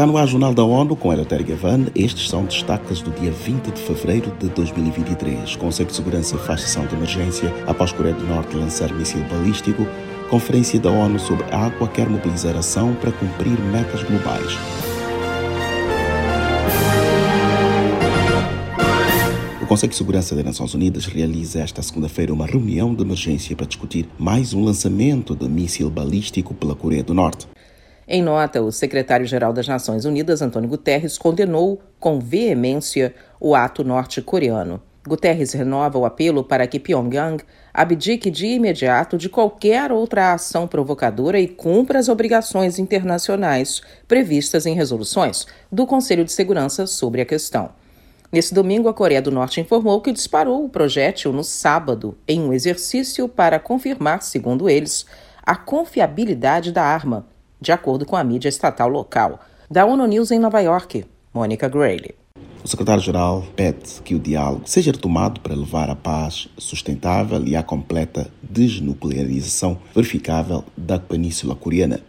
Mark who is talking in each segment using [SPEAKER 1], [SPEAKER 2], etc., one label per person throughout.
[SPEAKER 1] Está no ar Jornal da ONU com Eleutério Gavan. Estes são destaques do dia 20 de fevereiro de 2023. Conselho de Segurança faz sessão de emergência após Coreia do Norte lançar míssil balístico. Conferência da ONU sobre água quer mobilizar ação para cumprir metas globais. O Conselho de Segurança das Nações Unidas realiza esta segunda-feira uma reunião de emergência para discutir mais um lançamento de míssil balístico pela Coreia do Norte.
[SPEAKER 2] Em nota, o secretário-geral das Nações Unidas, Antônio Guterres, condenou com veemência o ato norte-coreano. Guterres renova o apelo para que Pyongyang abdique de imediato de qualquer outra ação provocadora e cumpra as obrigações internacionais previstas em resoluções do Conselho de Segurança sobre a questão. Nesse domingo, a Coreia do Norte informou que disparou o projétil no sábado, em um exercício para confirmar, segundo eles, a confiabilidade da arma de acordo com a mídia estatal local. Da ONU News em Nova York, Mônica Grayley.
[SPEAKER 1] O secretário-geral pede que o diálogo seja retomado para levar a paz sustentável e a completa desnuclearização verificável da Península Coreana.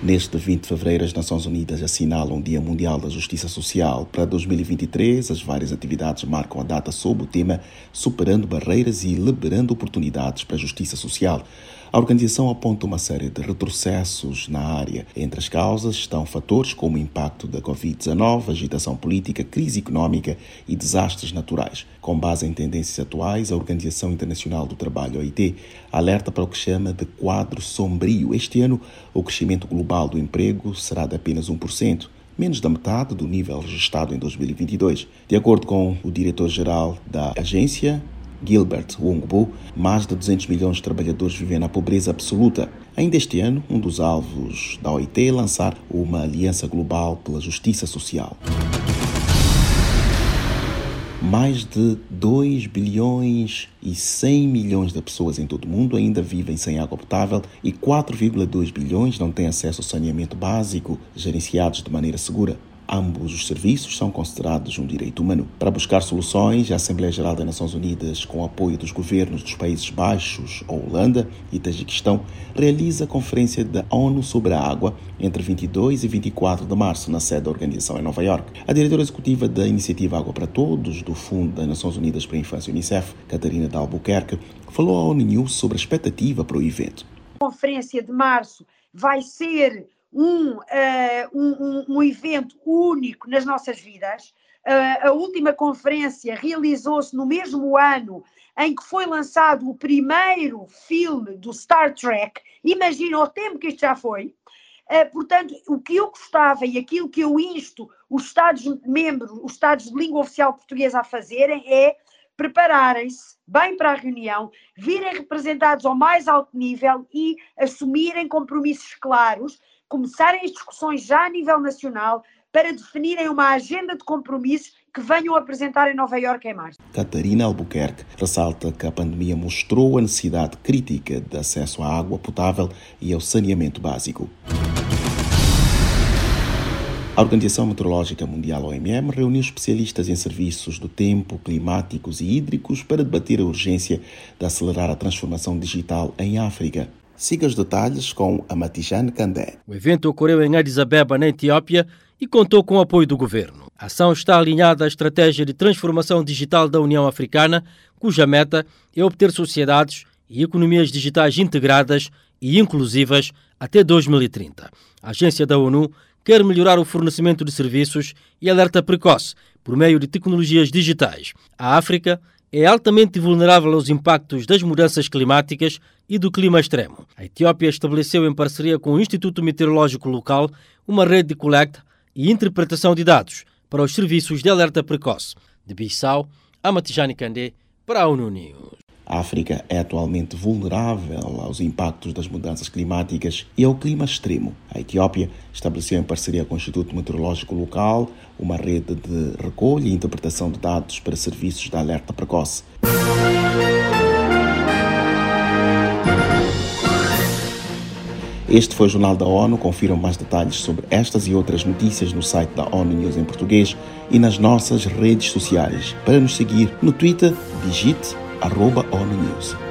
[SPEAKER 1] Neste 20 de fevereiro, as Nações Unidas assinalam o Dia Mundial da Justiça Social. Para 2023, as várias atividades marcam a data sob o tema Superando Barreiras e Liberando Oportunidades para a Justiça Social. A organização aponta uma série de retrocessos na área. Entre as causas estão fatores como o impacto da Covid-19, agitação política, crise econômica e desastres naturais. Com base em tendências atuais, a Organização Internacional do Trabalho, OIT, alerta para o que chama de quadro sombrio. Este ano, o crescimento global do emprego será de apenas 1% menos da metade do nível registrado em 2022. De acordo com o diretor-geral da agência, Gilbert Wongbu, mais de 200 milhões de trabalhadores vivem na pobreza absoluta. Ainda este ano, um dos alvos da OIT é lançar uma aliança global pela justiça social. Mais de 2 bilhões e 100 milhões de pessoas em todo o mundo ainda vivem sem água potável e 4,2 bilhões não têm acesso ao saneamento básico gerenciados de maneira segura. Ambos os serviços são considerados um direito humano. Para buscar soluções, a Assembleia Geral das Nações Unidas, com o apoio dos governos dos Países Baixos, Holanda e Tajiquistão, realiza a Conferência da ONU sobre a Água entre 22 e 24 de março, na sede da organização em Nova York. A diretora executiva da Iniciativa Água para Todos, do Fundo das Nações Unidas para a Infância UNICEF, Catarina de Albuquerque, falou à ONU News sobre a expectativa para o evento.
[SPEAKER 3] A conferência de março vai ser um, uh, um, um, evento único nas nossas vidas. Uh, a última conferência realizou-se no mesmo ano em que foi lançado o primeiro filme do Star Trek. Imagina o tempo que isto já foi. Uh, portanto, o que eu gostava e aquilo que eu insto os Estados-membros, os Estados de língua oficial portuguesa a fazerem é prepararem-se bem para a reunião, virem representados ao mais alto nível e assumirem compromissos claros começarem as discussões já a nível nacional para definirem uma agenda de compromissos que venham apresentar em Nova Iorque em março.
[SPEAKER 1] Catarina Albuquerque ressalta que a pandemia mostrou a necessidade crítica de acesso à água potável e ao saneamento básico. A Organização Meteorológica Mundial, OMM, reuniu especialistas em serviços do tempo, climáticos e hídricos para debater a urgência de acelerar a transformação digital em África. Siga os detalhes com Amatijane Kandé.
[SPEAKER 4] O evento ocorreu em Addis Abeba, na Etiópia, e contou com o apoio do governo. A ação está alinhada à estratégia de transformação digital da União Africana, cuja meta é obter sociedades e economias digitais integradas e inclusivas até 2030. A agência da ONU quer melhorar o fornecimento de serviços e alerta precoce por meio de tecnologias digitais. A África é altamente vulnerável aos impactos das mudanças climáticas e do clima extremo. A Etiópia estabeleceu, em parceria com o Instituto Meteorológico Local, uma rede de coleta e interpretação de dados para os serviços de alerta precoce. De Bissau, Amatijani Kandé, para a ONU News.
[SPEAKER 1] A África é atualmente vulnerável aos impactos das mudanças climáticas e ao clima extremo. A Etiópia estabeleceu, em parceria com o Instituto Meteorológico Local, uma rede de recolha e interpretação de dados para serviços de alerta precoce. Este foi o Jornal da ONU. Confiram mais detalhes sobre estas e outras notícias no site da ONU News em português e nas nossas redes sociais. Para nos seguir no Twitter, digite arroba ONU News.